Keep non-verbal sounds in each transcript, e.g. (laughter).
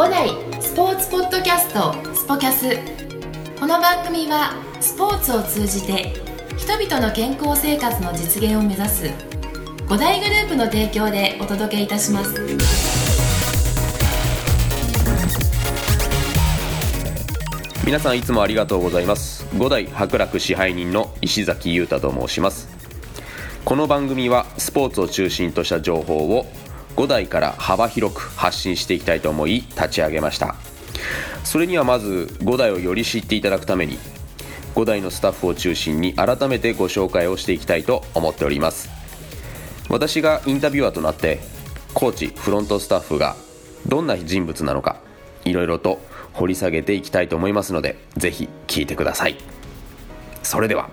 五代スポーツポッドキャストスポキャス。この番組はスポーツを通じて人々の健康生活の実現を目指す五大グループの提供でお届けいたします。皆さんいつもありがとうございます。五代博楽支配人の石崎裕太と申します。この番組はスポーツを中心とした情報を5代から幅広く発信していきたいと思い立ち上げました。それにはまず5代をより知っていただくために5代のスタッフを中心に改めてご紹介をしていきたいと思っております。私がインタビュアーとなってコーチフロントスタッフがどんな人物なのかいろいろと掘り下げていきたいと思いますのでぜひ聞いてください。それでは。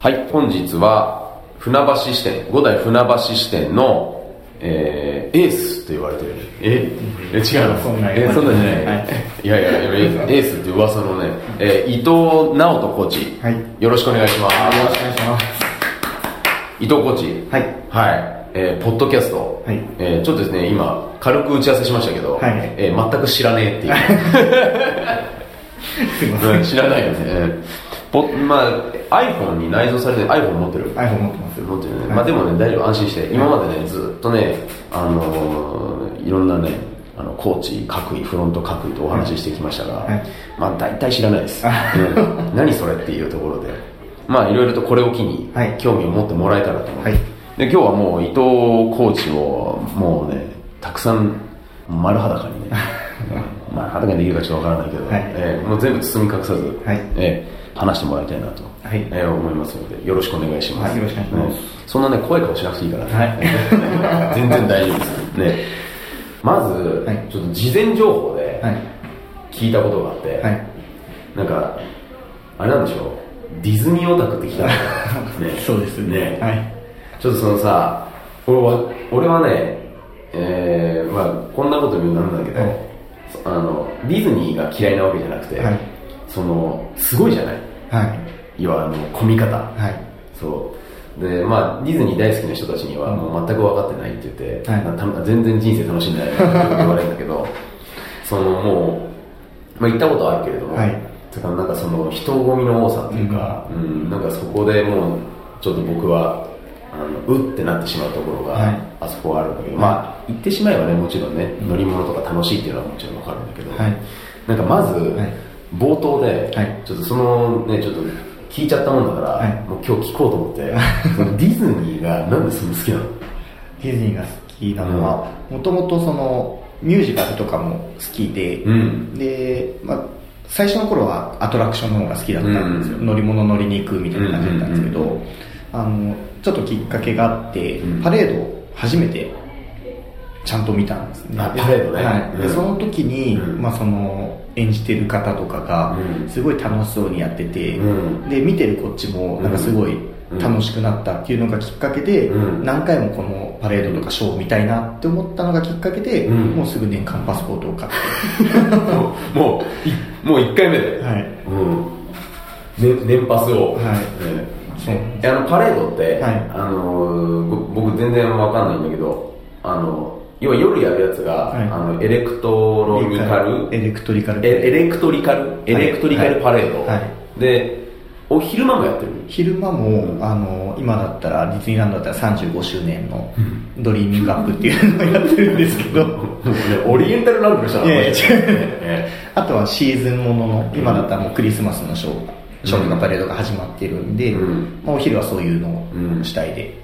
はい本日は船橋支店五代船橋支店のえー、エースと言われてるえ？え違うそんなえそんなんじゃない、はい。い、やいやエースって噂のね、えー伊藤直人コーチ、はい。よろしくお願いします。よろしくお願いします。伊藤コーチ。はい。はい、えーポッドキャスト、はい。えーちょっとですね今軽く打ち合わせしましたけど、はい。えー全く知らねえっていう。(laughs) すいません。うん知らないよね。ポまあ iPhone に内蔵されてる iPhone 持ってる？iPhone 持ってますよ。持ってるね、はい。まあでもね大丈夫安心して。今までねずっとねあのーいろんなねあのコーチ各位フロント各位とお話ししてきましたが、はい。まあ大体知らないです、あ。うん。何それっていうところで。まあいろいろとこれを機にはい。興味を持ってもらえたらと思って、はい。で今日はもう伊藤コーチをもうねたくさん丸裸にね (laughs) まあ裸にできるかちょっとわからないけど、はい。えーもう全部包み隠さず、はい。えー話してもらいたいなと、はい。えー思いますのでよろしくお願いします、はいよろしくお願いします。ね。そんなね怖い顔しなくていいから。ね、はい。(laughs) 全然大丈夫です。ね。まず、はい。ちょっと事前情報ではい。聞いたことがあって、はい。なんかあれなんでしょう。ディズニーオタクって聞いたの。(laughs) ね。そうですね。はい。ちょっとそのさ俺は俺はねえー、まあこんなこと言うのなんだけど、はい。あのディズニーが嫌いなわけじゃなくて、はい。そのすごいじゃないはい。要はあの込み方。はい。そう。でまあディズニー大好きな人たちにはもう全く分かってないって言って、はい。全然人生楽しんでないって言われるんだけど (laughs) そのもう、まあ、行ったことあるけれども、はい。だからなんかその人混みの多さっていうか、うん。なんかそこでもうちょっと僕はあのうってなってしまうところが、はい。あそこはあるんだけど、まあ行ってしまえばねもちろんね乗り物とか楽しいっていうのはもちろん分かるんだけど、はい。なんかまず、はい冒頭で、はい。ちょっとそのねちょっと聞いちゃったもんだから、はい。もう今日聞こうと思って (laughs) ディズニーがなんでそんな好きなの？ディズニーが好きなのは、もともとその、ミュージカルとかも好きで、うん。で、まあ、最初の頃はアトラクションの方が好きだったんですよ、うん。乗り物乗りに行くみたいな感じだったんですけど、あのちょっときっかけがあって、うん。パレードを初めてちゃんと見たんですね。あパレードねはい。でうん。その時に、うん。まあ、その演じてる方とかがうんすごい楽しそうにやってて、うん。で見てるこっちもなんかすごい楽しくなったっていうのがきっかけで、うん。何回もこのパレードとかショーを見たいなって思ったのがきっかけで、うん。もうすぐ年間パスポートを買って。(laughs) もうもういもう1回目で、はい。うん、ね、年パスを、はい。あのパレードって、はい。あの僕全然わかんないんだけどあの要は夜やるやつが、はい。あのエレクトロニカル？エレクトリカル。えエレクトリカル？エレクトリカルパレード、はい。でお昼間もやってる？昼間も、あの今だったらディズニーランドだったら35周年のドリーミングアップっていうのをやってるんですけど。(laughs) オリエンタルランドの人いやいや違う。えあとはシーズンものの今だったらもうクリスマスのショーがショーとかパレードが始まってるんで、うん。まあ、お昼はそういうのをうん。主体で、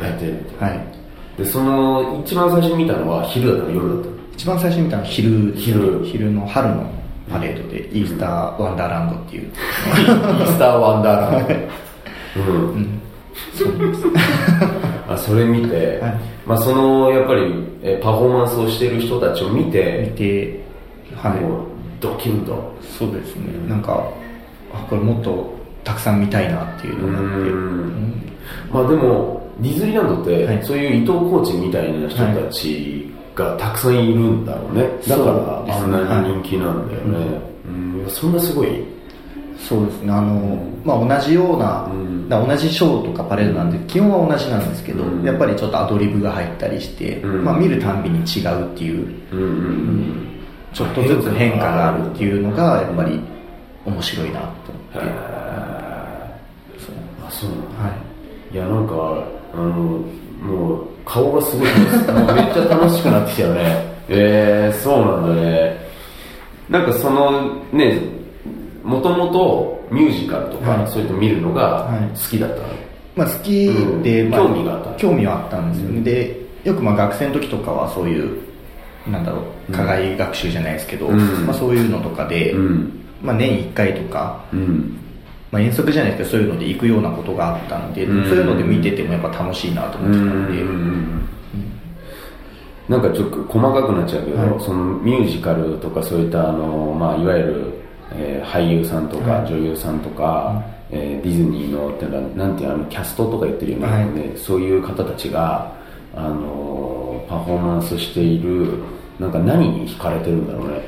やってるはいでその一番最初に見たのは昼だったの夜だったの。一番最初に見たのは昼。昼。昼の春のパレードでイースターワンダーランドっていう、(laughs) イースターワンダーランド。うん、あそれ見て、はい。まあ、そのやっぱりえパフォーマンスをしている人たちを見見て、てはい。ドキュンと。そうですね。なんかあこれもっとたくさん見たいなっていうのがあって。うん。うん。まあでもディズニーランドって、はい。そういう伊藤コーチみたいな人たちがたくさんいるんだろうね、だからあんなに人気なんだよね、うん。そんなすごい。そうですね。あの、まあ、同じような、うん。同じショーとかパレードなんで基本は同じなんですけど、うん。やっぱりちょっとアドリブが入ったりして、うん。まあ、見るたんびに違うっていううんちょっとずつ変化があるっていうのがやっぱり面白いなと思って、あそうなんだ。はい。いやなんかあのもう顔がすごいめっちゃ楽しくなってきたよね。(laughs) えー、そうなんだね。なんかそのねもともとミュージカルとか、はい。そういうの見るのがはい。好きだったの、まあ、好きで、うん。まあ、興味があった。興味はあったんですよ。ね、でよくまあ学生の時とかはそういうなんだろう課外学習じゃないですけど、うん。まあ、そういうのとかで、うん。まあ、年1回とか、うんまあ、遠足じゃないですけどそういうので行くようなことがあったんで、うん。そういうので見ててもやっぱ楽しいなと思ってたんで、なんかちょっと細かくなっちゃうけど、はい。そのミュージカルとかそういったあの、まあ、いわゆる、えー俳優さんとかはい。女優さんとか、えーディズニーのっていうのはなんていうのあのキャストとか言ってるよね、はい。ねそういう方たちがあのパフォーマンスしているなんか何に惹かれてるんだろうね。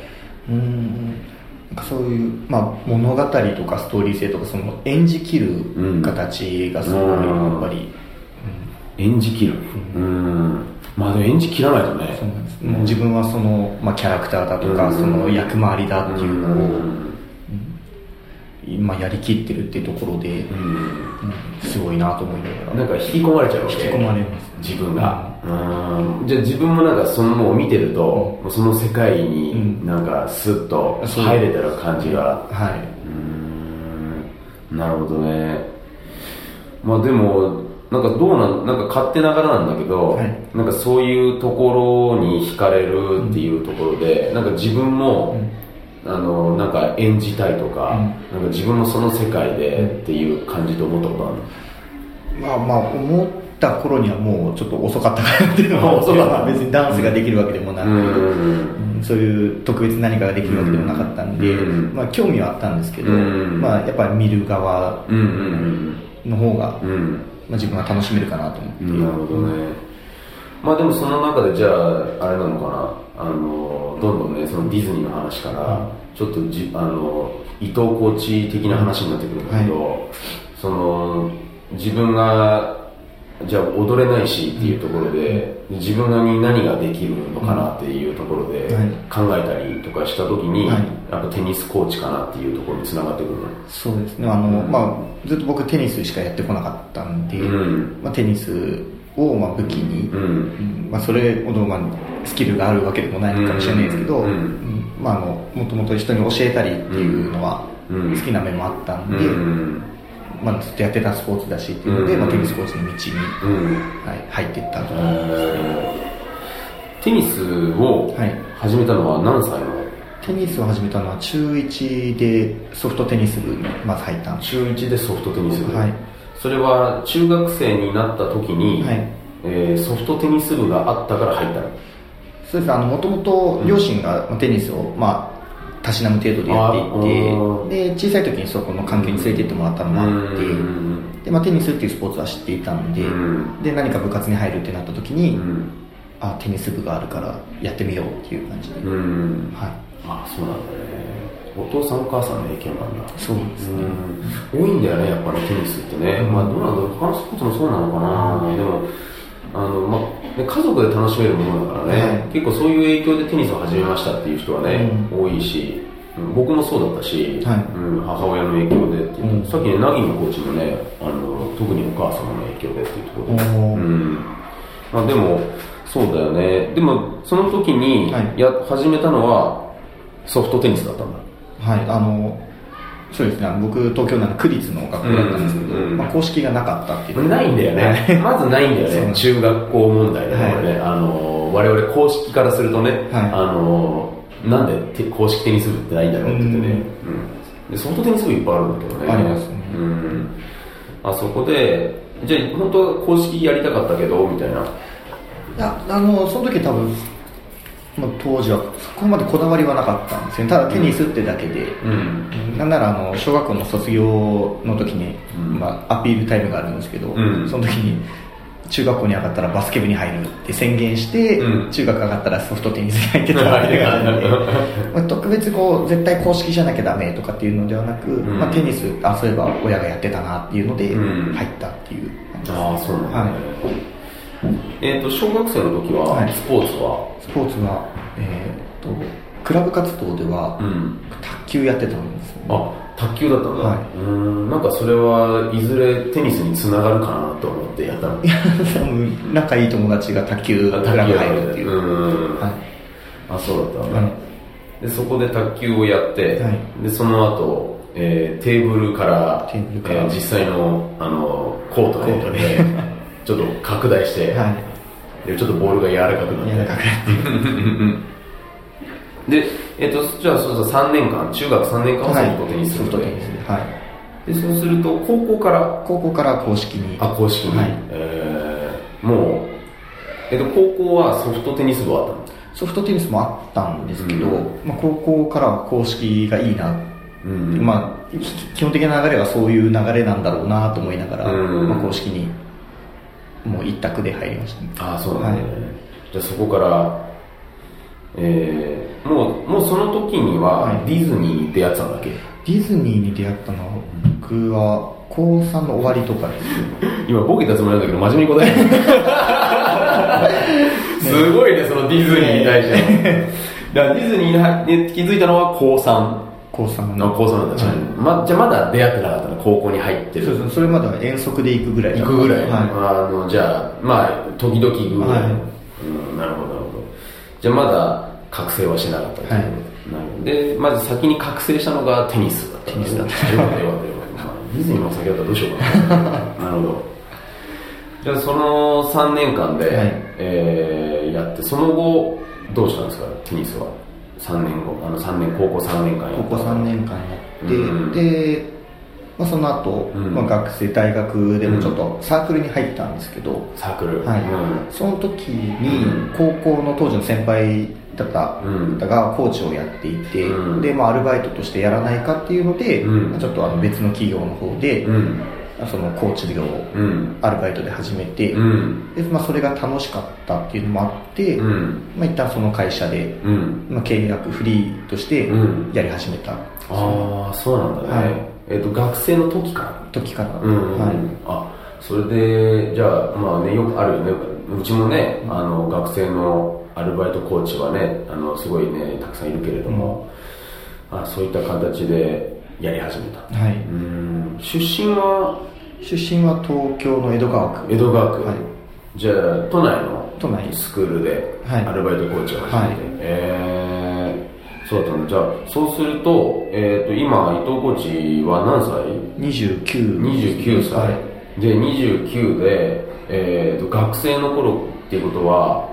うんそういう、まあ、物語とかストーリー性とかその演じきる形がすごいやっぱり、演じきる。うん。まあでも演じきらないとね。そうなんです。もう自分はその、まあ、キャラクターだとか、うん。その役回りだっていうのを、うん。今やりきってるっていうところで、うんうんすごいなと思いながら。なんか引き込まれちゃうわけ。引き込まれます自分が、うん。じゃあ自分もなんかそのもう見てると、もうその世界にうん。なんかスッと入れてる感じが。はい。うん。なるほどね。まあでもなんかどうなんなんか勝手ながらなんだけど、はい。なんかそういうところに惹かれるっていうところで、なんか自分も、あのなんか演じたいとか,、なんか自分もその世界でっていう感じで思ったことあるの？まあまあ思った頃にはもうちょっと遅かったかなっていうのは (laughs) 遅かった。別にダンスができるわけでもなく、うん。うんそういう特別何かができるわけでもなかったんで、うん。まあ興味はあったんですけど、うん。まあやっぱり見る側の方が、まあ、自分は楽しめるかなと思って、なるほどね。まあでもその中でじゃああれなのかな？あのどんどんねそのディズニーの話からちょっとじあの伊藤コーチ的な話になってくるんだけど、その自分がじゃあ踊れないしっていうところで、自分に何ができるのかなっていうところではい。考えたりとかした時に、はい。やっぱテニスコーチかなっていうところにつながってくるの。そうですね。あの、まあ、ずっと僕テニスしかやってこなかったんで、うん。まあ、テニスをまあ武器に、うん。うん。まあ、それほどまあスキルがあるわけでもないのかもしれないですけど、うん。うん。まあ、あのもともと人に教えたりっていうのはうん。好きな面もあったんで、うん。まあ、ずっとやってたスポーツだしっていうので、うん。まあ、テニスコーチの道に、うん。はい、入っていったと思います、テニスをはい。始めたのは何歳の？テニスを始めたのは中1でソフトテニス部にまず入ったんです中1でソフトテニス部、はいそれは中学生になった時に、はい。えーソフトテニス部があったから入ったの？そうです。もともと両親がまあテニスを、まあ、たしなむ程度でやっていてで小さい時にそこの環境に連れて行ってもらったのもあってうん。で、まあ、テニスっていうスポーツは知っていたんでうん。で何か部活に入るってなった時に、うん。あテニス部があるからやってみようっていう感じで、うん。はい、あそうなんだねお父さんお母さんの影響な。んだそうですね、うん。多いんだよねやっぱりテニスってね、まあどうなんだろう。他のスポーツもそうなのかな、でもあの、まあね、家族で楽しめるものだからね、はい。結構そういう影響でテニスを始めましたっていう人はね、多いしうん僕もそうだったし、はい。うん、母親の影響でっていう、うん。さっきね凪のコーチもねあの特にお母様の影響でっていうところで、うん。まあ、でもそうだよね。でもその時にはい。や、始めたのはソフトテニスだったんだはい、あのそうですね僕東京なんで区立の学校だったんですけど、うんうんまあ、公式がなかったっていう。ないんだよね。(laughs) まずないんだよね。中学校問題でね、はい。ねあの、我々公式からするとね、はい。あの、なんでて公式テニス部ってないんだろうって言ってね、うんでソフトテニス部いっぱいあるんだけどね。ありますね。うん。あそこで、じゃあ本当は公式やりたかったけど、みたいな。いやあのその時多分、まあ、当時はそこまでこだわりはなかったんですよね。ただテニスってだけで、うん。なんならあの小学校の卒業の時に、うん。まあ、アピールタイムがあるんですけど、うん。その時に中学校に上がったらバスケ部に入るって宣言して、うん。中学上がったらソフトテニスに入ってたわけがあるんで。まあ特別こう絶対公式じゃなきゃダメとかっていうのではなく、ん。まあ、テニスあそういえば親がやってたなっていうのでうん。入ったっていう感じです、ああそうなんだ、はい。ねえっ、と小学生の時は、はい。スポーツは？スポーツは、えー、とクラブ活動ではうん。卓球やってたんですよね、あ卓球だったんだ、はうーん。なんかそれはいずれテニスにつながるかなと思ってやったの。いや仲いい友達が卓球クラブ入るっていう、うん。はい。あそうだったんだ、はい。でそこで卓球をやって、はい。でその後、えーテーブルからルから。えー実際のあのコートでコートで (laughs) ちょっと拡大して、はい。でちょっとボールが柔らかくなって。柔らかくなって。で、えっとじゃあそうそう3年間中学3年間はソフトテニスで、はい、でそうすると高校から？高校から公式に。あ公式に、はい。えーもう、えっと高校はソフトテニス部はあったの？ソフトテニスもあったんですけど、うん。まあ、高校からは公式がいいな、うん。まあ、き基本的な流れはそういう流れなんだろうなと思いながら、うん。まあ、公式にもう一択で入りました。ねああそうなんだ。ね、はい。じゃあそこからえー、もうもうその時にははい。ディズニーに出会ってたんだっけ、ディズニーに出会ったのは僕は高3の終わりとかです。(laughs) 今ボケたつもりなんだけど真面目に答える (laughs) すごいねそのディズニーに対しての。(laughs) だからディズニーに気づいたのは高3高3の高3なんだ、じゃあま、じゃあまだ出会ってなかっ高校に入ってる。そうそうそれまでは遠足で行くぐらい行くぐらい、はあのじゃあまあ時々行くぐらい、はい。うん、なるほどなるほど。じゃあまだ覚醒はしなかったとはい。でまず先に覚醒したのがテニスだったテニスだった。よかったよかったよかったまあディズニーも先だったらどうしようかな。なるほど。じゃあその3年間で、はい。えーやってその後どうしたんですか？テニスは。3年後。あの3年高校3年間やった。高校3年間やって、うん。で、まあ、その後、うん。まあ学生大学でもちょっとサークルに入ったんですけど、サークル？はい。うん。その時にうん。高校の当時の先輩だったがコーチをやっていて、うん。で、まあ、アルバイトとしてやらないかっていうので、うん。まあちょっとあの別の企業の方で、うん。そのコーチ業をうん。アルバイトで始めて、うん。でまあ、それが楽しかったっていうのもあって、うん。まあ、一旦その会社で、うん。まあ、契約フリーとしてうん。やり始めた。ああそうなんだね、はいえっ、と学生の時から？時から、うん、はい。あそれでじゃあまあねよくあるよね。うちもねあの学生のアルバイトコーチはねあのすごいねたくさんいるけれども、あそういった形でやり始めた。はい、うん。出身は？出身は東京の江戸川区。江戸川区、はい。じゃあ都内の都内。スクールではい。アルバイトコーチを始めて、はい。えー、そうだったんだじゃあそうすると,、えー、と今伊藤コーチは何歳？29 29歳、はい。で29で、えー、と学生の頃っていうことは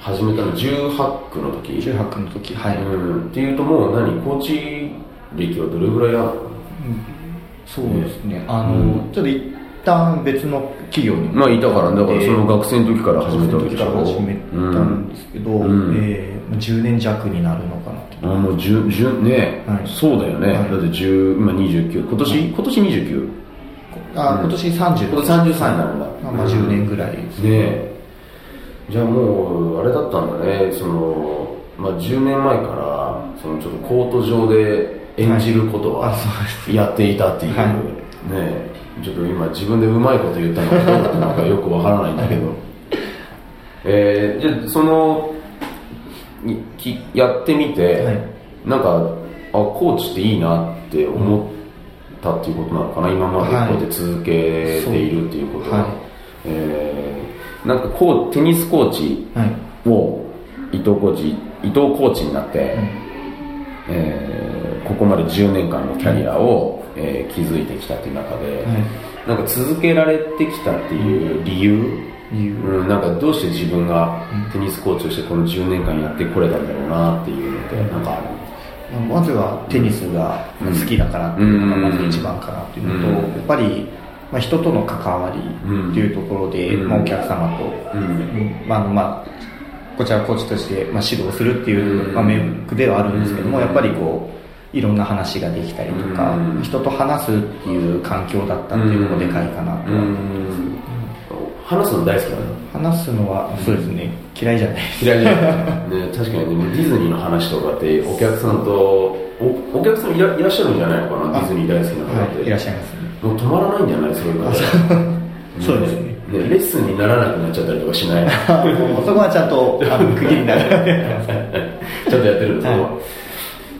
始めたの？18区の時？18区の時はい、うん、っていうともう何？コーチ歴はどれぐらいあるの？そうですね。あの、うん。ちょっと一旦別の企業に。まあいたからだからその学学生の時から始めたわけでしょ？から始めたんですけど、うん。えーまあ10年弱になるのあもう10 10ね、はい。そうだよね、はい。だって10今29今年、はい。今年 29? あ今年30今年33になるんだまあ、まあ10年ぐらい。ですねえ。じゃあもうあれだったんだね。その、まあ、10年前からそのちょっとコート上で演じることはやっていたっていう、はい。ねえ。ちょっと今自分でうまいこと言ったのかどうだったのかよくわからないんだけど。(laughs) えー、じゃあそのいきやってみて、はい。なんかあコーチっていいなって思ったっていうことなのかな、今までこうやって続けているっていうことは、はい。えーなんかこうテニスコーチはい。を伊藤コーチ伊藤コーチになって、えーここまで10年間のキャリアを、えー築いてきたっていう中で、はい。なんか続けられてきたっていう理由、理由うん、なんかどうして自分がテニスコーチとしてこの10年間やってこれたんだろうなっていうのってなんかある？まずはテニスが好きだからっていうのがまず一番かなっていうのと、うん。やっぱり、まあ、人との関わりっていうところで、うん。まあ、お客様と、うん。うん。まあまあ、こちらコーチとして、まあ、指導するっていう、うん。まあ、メイクではあるんですけども、うん。やっぱりこういろんな話ができたりとか、うん。人と話すっていう環境だったっていうのもでかいかなとは、うん話すの大好きなの？話すのはそうですね。嫌いじゃない嫌いじゃない。ね確かにねディズニーの話とかってお客さんとおお客さんいらいらっしゃるんじゃないのかな？ディズニー大好きな方って、はい、いらっしゃいますね。もう止まらないんじゃない？そういう方。(laughs) そうですねねレッスンにならなくなっちゃったりとかしない？(laughs) そこはちゃんとあの (laughs) 区切りになる。ちゃんとやってるんですよ、はい。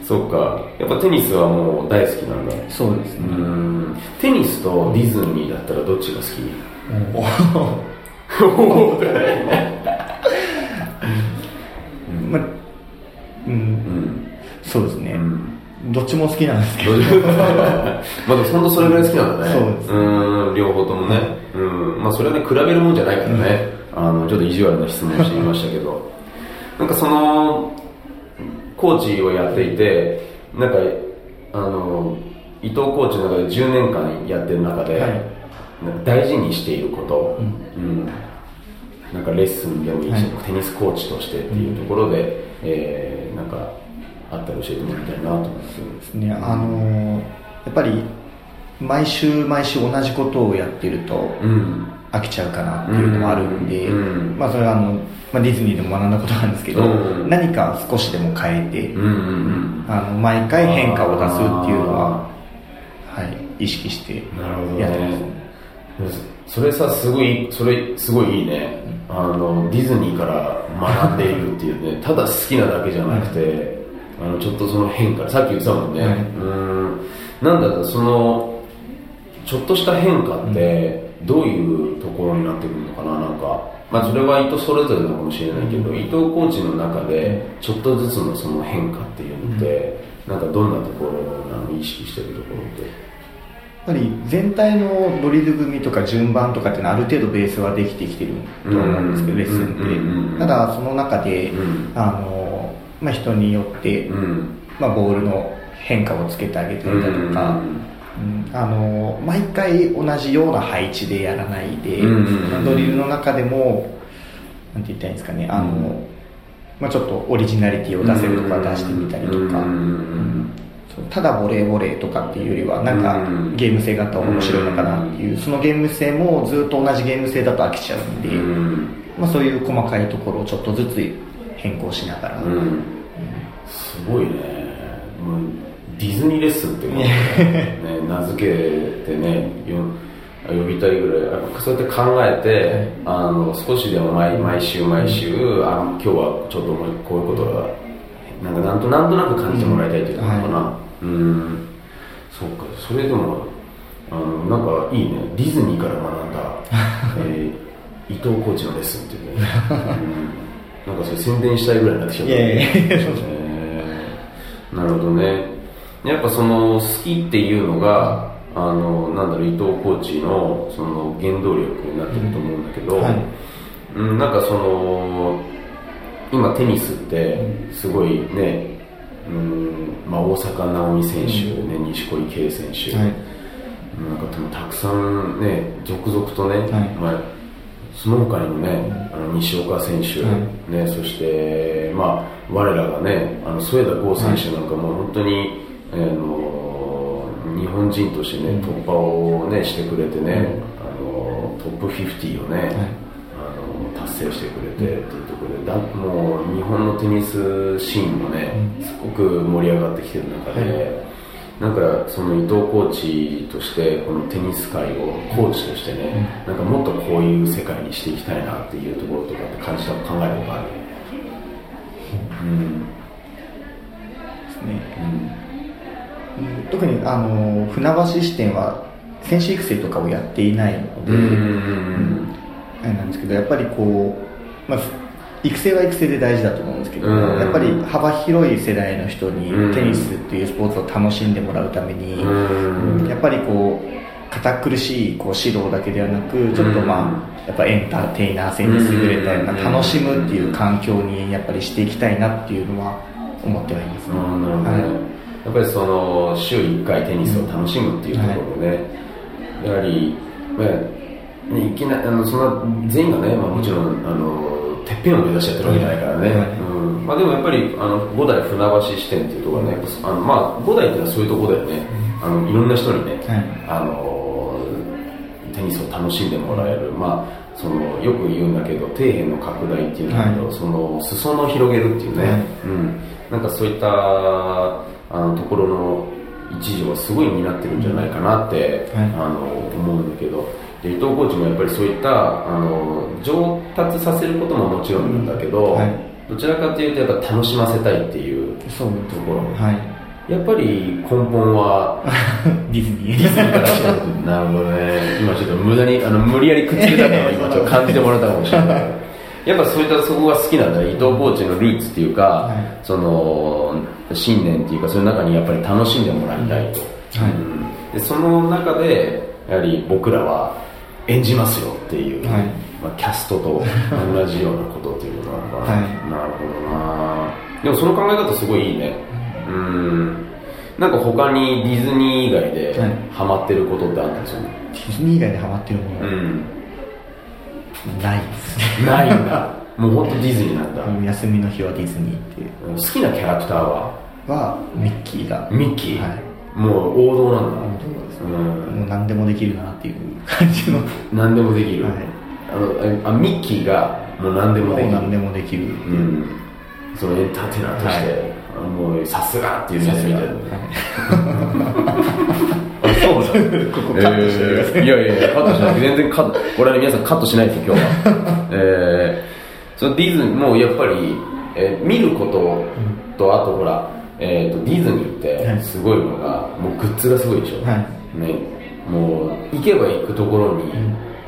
そっか。やっぱテニスはもう大好きなんだ。そうですね。うん。テニスとディズニーだったらどっちが好き？おおまあうん、(laughs) うんそうですね、うん。どっちも好きなんですけど。(laughs) まあでも本当それぐらい好きなんだね。そうです。ん。両方ともね。うん。まあそれはね比べるもんじゃないからね、あのちょっと意地悪な質問をしてみましたけど。なんかそのコーチをやっていてなんかあの伊藤コーチの中で10年間やってる中で、はい大事にしていること、うん。なんかレッスンでもいいし、はい。テニスコーチとしてっていうところで、えーなんかあったら教えてもらいたいなと思ってです。ねあのやっぱり毎週毎週同じことをやってるとうん。飽きちゃうかなっていうのもあるんで、うん。まあそれはあの、まあ、ディズニーでも学んだことなんですけど、うん。何か少しでも変えて、うんうんうん。あの毎回変化を出すっていうのは、はい、意識してやってます、ねそれさすごいそれすごいいいね。あのディズニーから学んでいるっていうね。ただ好きなだけじゃなくて、あのちょっとその変化さっき言ってたもんね、はいうん。なんだろうそのちょっとした変化ってどういうところになってくるのかな？なんかまあそれは人それぞれなのかもしれないけど、伊藤コーチの中でちょっとずつのその変化っていうのって、なんかどんなところなの？意識してるところってぱり全体のドリル組とか順番とかっていうのはある程度ベースはできてきてると思うんですけど、レッスンって、ただその中で、あのまあ、人によって、まあ、ボールの変化をつけてあげたりだとか、あの毎回同じような配置でやらないで、ドリルの中でもなんて言ったらいいんですかねあの、まあ、ちょっとオリジナリティを出せるとか出してみたりとか、ただボレーボレーとかっていうよりはなんかうん。ゲーム性があったら面白いのかなっていうそのゲーム性もずっと同じゲーム性だと飽きちゃうんで、うん。まあ、そういう細かいところをちょっとずつ変更しながら、うん。すごいね。ディズニーレッスンってね (laughs) 名付けてねよ呼びたいぐらいそうやって考えて、あの少しでも毎毎週毎週あ今日はちょっとこういうことがなんかなんとなんとなく感じてもらいたいっていうのかなうん、そうか。それでもあのなんかいいね。ディズニーから学んだ、(laughs) えー伊藤コーチのレッスンっていうね、うん、なんかそれ宣伝したいぐらいになってきちゃった (laughs) なるほどね。やっぱその好きっていうのがあのなんだろう伊藤コーチのその原動力になってると思うんだけど、はい。うん、なんかその今テニスってすごいね、うんまあ、大坂なおみ選手、ね、錦織圭選手、はい。なんか多分たくさんね続々とね、はい。まあ、その他にもね、あの西岡選手、はね、そして、まあ、我らがねあの添田剛選手なんかも本当に、あの日本人としてね、突破を、ね、してくれてね、あのトップ50をね、あの達成してくれてっていうところでだもう日本のテニスシーンもね、すごく盛り上がってきてる中で。なんかその伊藤コーチとしてこのテニス界をコーチとしてね、なんかもっとこういう世界にしていきたいなっていうところとかって感じた考えとある？うん。ですねうん。特にあの船橋支店は選手育成とかをやっていないので、うんあれなんですけどやっぱりこう、まあ、育成は育成で大事だと思うんですけど、うん。やっぱり幅広い世代の人にうん。テニスっていうスポーツを楽しんでもらうために、うん。やっぱりこう堅苦しいこう指導だけではなくちょっとまあやっぱエンターテイナー性に優れたようなうん。楽しむっていう環境にやっぱりしていきたいなっていうのは思ってはいますね。あーなるほどね、はい。やっぱりその週1回テニスを楽しむっていうところでね、やはり、まあね、いきなあのそんな全員がね、まあ、もちろんあのてっぺんを目指してやってるわけじゃないからね、はいうん。まあ、でもやっぱりあの五代船橋支店っていうところはねあの、まあ、五代っていうのはそういうところだよね、あのいろんな人にね、はい。あのテニスを楽しんでもらえる、まあ、そのよく言うんだけど底辺の拡大っていうんだけど、はい。その裾野を広げるっていうね、はい。うん、なんかそういったあのところの一助はすごい担ってるんじゃないかなって、はい。あの思うんだけどで伊藤コーチもやっぱりそういったあの上達させることももちろんなんだけど、はい。どちらかというとやっぱ楽しませたいっていうそうところ。はい。やっぱり根本は (laughs) ディズニー。ディズニーからしなるほどね。今ちょっと無駄にあの無理やりくっつけたのを今ちょっと感じてもらったかもしれない。(laughs) やっぱそういったそこが好きなんだ伊藤コーチのルーツっていうか、はい。その信念っていうかその中にやっぱり楽しんでもらいたいと、はい。うん。でその中でやはり僕らは演じますよっていう、はい。まあ、キャストと同じようなことっていうことなのかな、はい。なるほどな。でもその考え方すごいいいね。うん。なんか他にディズニー以外ではい。ハマってることってあったんですよね、ディズニー以外でハマってるものはうん。ないですね。ないんだ。(laughs) もう本当ディズニーなんだ、休みの日はディズニーって好きなキャラクターは？はミッキーがミッキー、はい。もう王道なんだ。本当ですうもう何でもできるなっていう感じの。ん何でもできる、はい。あのあミッキーがもう何でもできる。何でもできる。うん。そのエンターテイナーとして、はい。あもうさすがっていうやつみたいなは (laughs) あそうだここカットしてくださいえーいやいやいやカットしない。全然カットこれは皆さんカットしないですよ今日は。(laughs) えー、そのディズニーもうやっぱり、えー見ることとあとほら、えー、とディズニーってすごいのが、もうグッズがすごいでしょ、はいねもう行けば行くところに、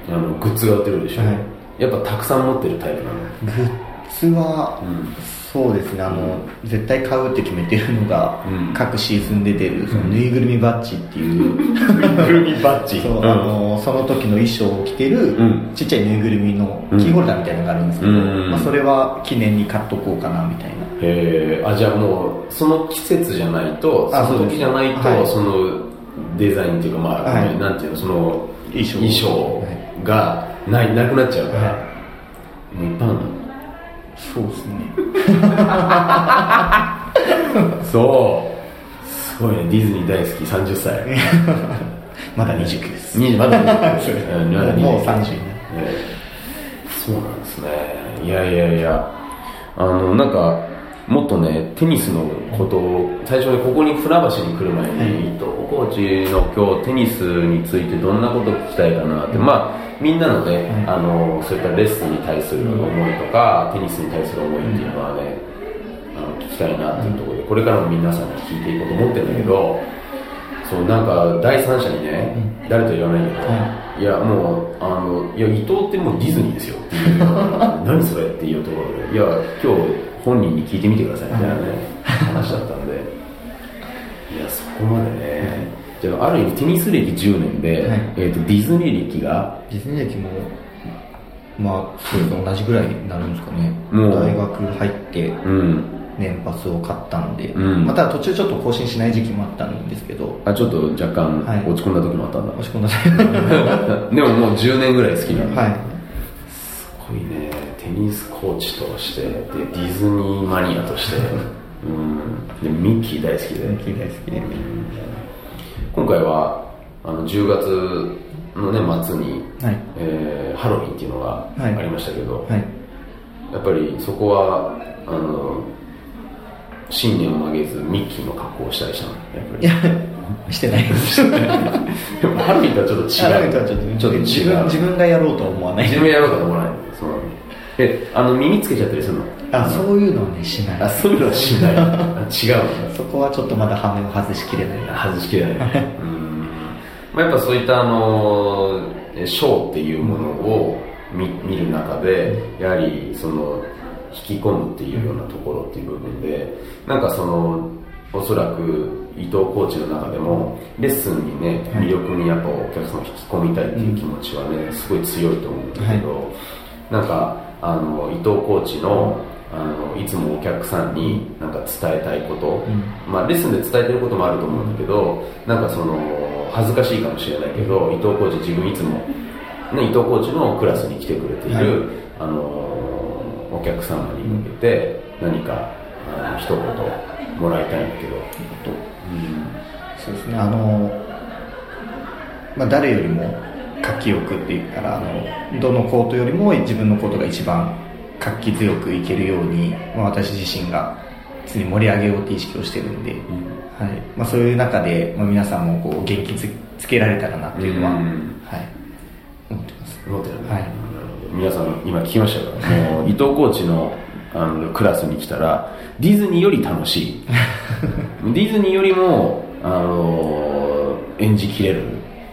あのグッズが売ってるでしょ、はい。やっぱたくさん持ってるタイプなの。グッズは、うんそうですねあの、絶対買うって決めてるのが、うん。各シーズンで出るそのぬいぐるみバッジっていう、ぐるみバッジ。そううん。あのその時の衣装を着てる、ん。ちっちゃいぬいぐるみのうん。キーホルダーみたいなのがあるんですけど、うんまあ、それは記念に買っとこうかなみたいな。へえあじゃあもうその季節じゃないとあその時じゃないと、そのデザインっていうかまあ、はい。なんていうのその衣装。衣装がないなくなっちゃうから、はもういっぱいあるそうですね。のそう。すごいね。ディズニー大好き30歳。(laughs) まだ29です。20まだそううんまだもう29 30にねそうなんですね。いやいやいや。あのなんかもっとねテニスのことを最初にここに船橋に来る前に、伊藤コーチの今日テニスについてどんなこと聞きたいかなって、まあみんなのね、うん。あのそういったレッスンに対する思いとか、テニスに対する思いっていうのはね、あの聞きたいなっていうところでこれからも皆さんに聞いていこうと思ってるんだけど、そうなんか第三者にね、誰とは言わないけど、、はい。やもうあのいや伊藤ってもうディズニーですよっていう (laughs) 何それっていうところで。いや今日本人に聞いてみてください。みたいなね、話だったんで。(laughs) いやそこまでね。じゃあある意味テニス歴10年で、はい。えー、とディズニー歴が？ディズニー歴もまあそうですね同じぐらいになるんですかね。もう。大学入ってうん。年パスを買ったんで、うん。また途中ちょっと更新しない時期もあったんですけど。あちょっと若干はい。落ち込んだ時もあったんだ、押し込んだで。(laughs) ももう10年ぐらい好きなんだ、はい。すごいね。テニスコーチとしてでディズニーマニアとして、(laughs) うん、でミッキー大好きで。大好き。で今回はあの10月の、ね、末に、はい。えーハロウィンっていうのがはい。ありましたけど、はい。やっぱりそこはあの新年を曲げずミッキーの格好をしたりしたの？やっぱり。いやしてない。(laughs) ですハロウィンとはちょっと違う。ハロウィンとはちょっと違う。自分自分がやろうとは思わない。自分やろうとは思わないえあの耳つけちゃったりするの？あそういうのはねしない。あそういうのはしない。(laughs) あ違うの？そこはちょっとまだ羽目を外しきれない。外しきれない。(laughs) うん、まあ、やっぱそういったあのえショーっていうものを見見る中でやはりその引き込むっていうようなところっていう部分でなんかそのおそらく伊藤コーチの中でもレッスンにねはい。魅力にやっぱお客さんを引き込みたいっていう気持ちはねすごい強いと思うんだけど、なんかあの伊藤コーチのあのいつもお客さんになんか伝えたいこと、まあ、レッスンで伝えてることもあると思うんだけどなんかその恥ずかしいかもしれないけど伊藤コーチ自分いつも、ね、伊藤コーチのクラスに来てくれている、はい。あのお客様に向けて何かあの一言もらいたいんだけど、そうですね。あの、まあ、誰よりも活気よくって言ったらあのどのコートよりも自分のコートが一番活気強くいけるように、まあ、私自身が常に盛り上げようって意識をしてるんで、はい。まあ、そういう中で、まあ、皆さんもこう元気つつけられたらなっていうのは、うん。はい、思ってます。思ってるね、はい。皆さん今聞きましたよ (laughs) もう伊藤コーチのあのクラスに来たらディズニーより楽しい。(laughs) ディズニーよりもあの演じきれる、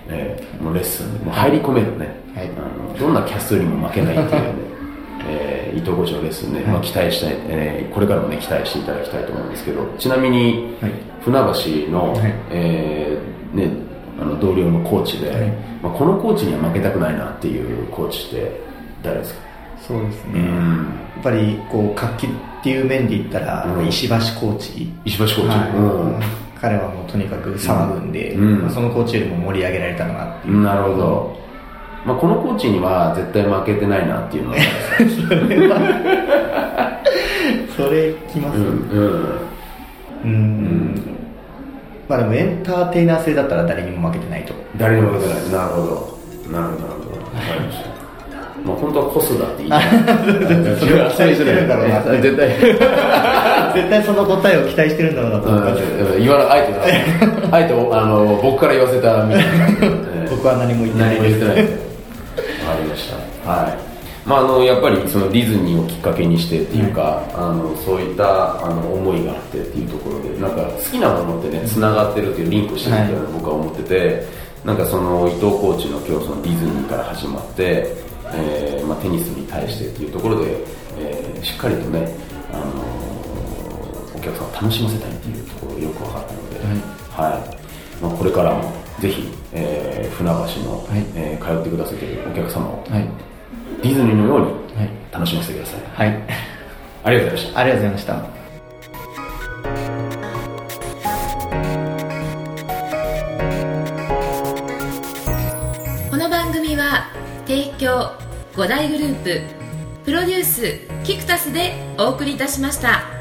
えーもうレッスンもう入り込めるね、はい。あのどんなキャストよりも負けないっていうね。(laughs) えー伊藤コーチのレッスンね、まあ、期待したい、えーこれからもね期待していただきたいと思うんですけど。ちなみに、はい。船橋の、はい。えーね、あの同僚のコーチで、はい。まあ、このコーチには負けたくないなっていうコーチって誰ですか？そうですね、うん。やっぱりこう活気っていう面で言ったら、うん。石橋コーチ。石橋コーチ、はい彼はもうとにかく騒ぐんで、うん。まあそのコーチよりも盛り上げられたのなっていう、うんなるほど、まあ、このコーチには絶対負けてないなっていうのは。(laughs) それきますうん。うん。うん。まあでもエンターテイナー性だったら誰にも負けてないと。誰にも負けてない。なるほど。なるほど。なるほど。わかりましたまあ本当はコスだって言いたいそれは期待してるんだろうな。絶対。(laughs) 絶対その答えを期待してるんだろうなと思った。あえてなあえてあの僕から言わせたみたいな。(laughs) 僕は何も言ってない。何も言ってない。わかりました。はい。まああのやっぱりそのディズニーをきっかけにしてっていうか、あのそういったあの思いがあってっていうところでなんか好きなものってねつながってるっていうリンクしてるっていうのは僕は思ってて、なんかその伊藤コーチの今日そのディズニーから始まって、えーまあ、テニスに対してっていうところで、えーしっかりとね、あのお客さんを楽しませたいっていうところがよく分かったので、はい。まあ、これからもぜひ、えー船橋の、はい。えー通ってくださっているお客様をはい。ディズニーのようにはい。楽しませてください、はい。ありがとうございました。ありがとうございました5大グループプロデュースキクタスでお送りいたしました。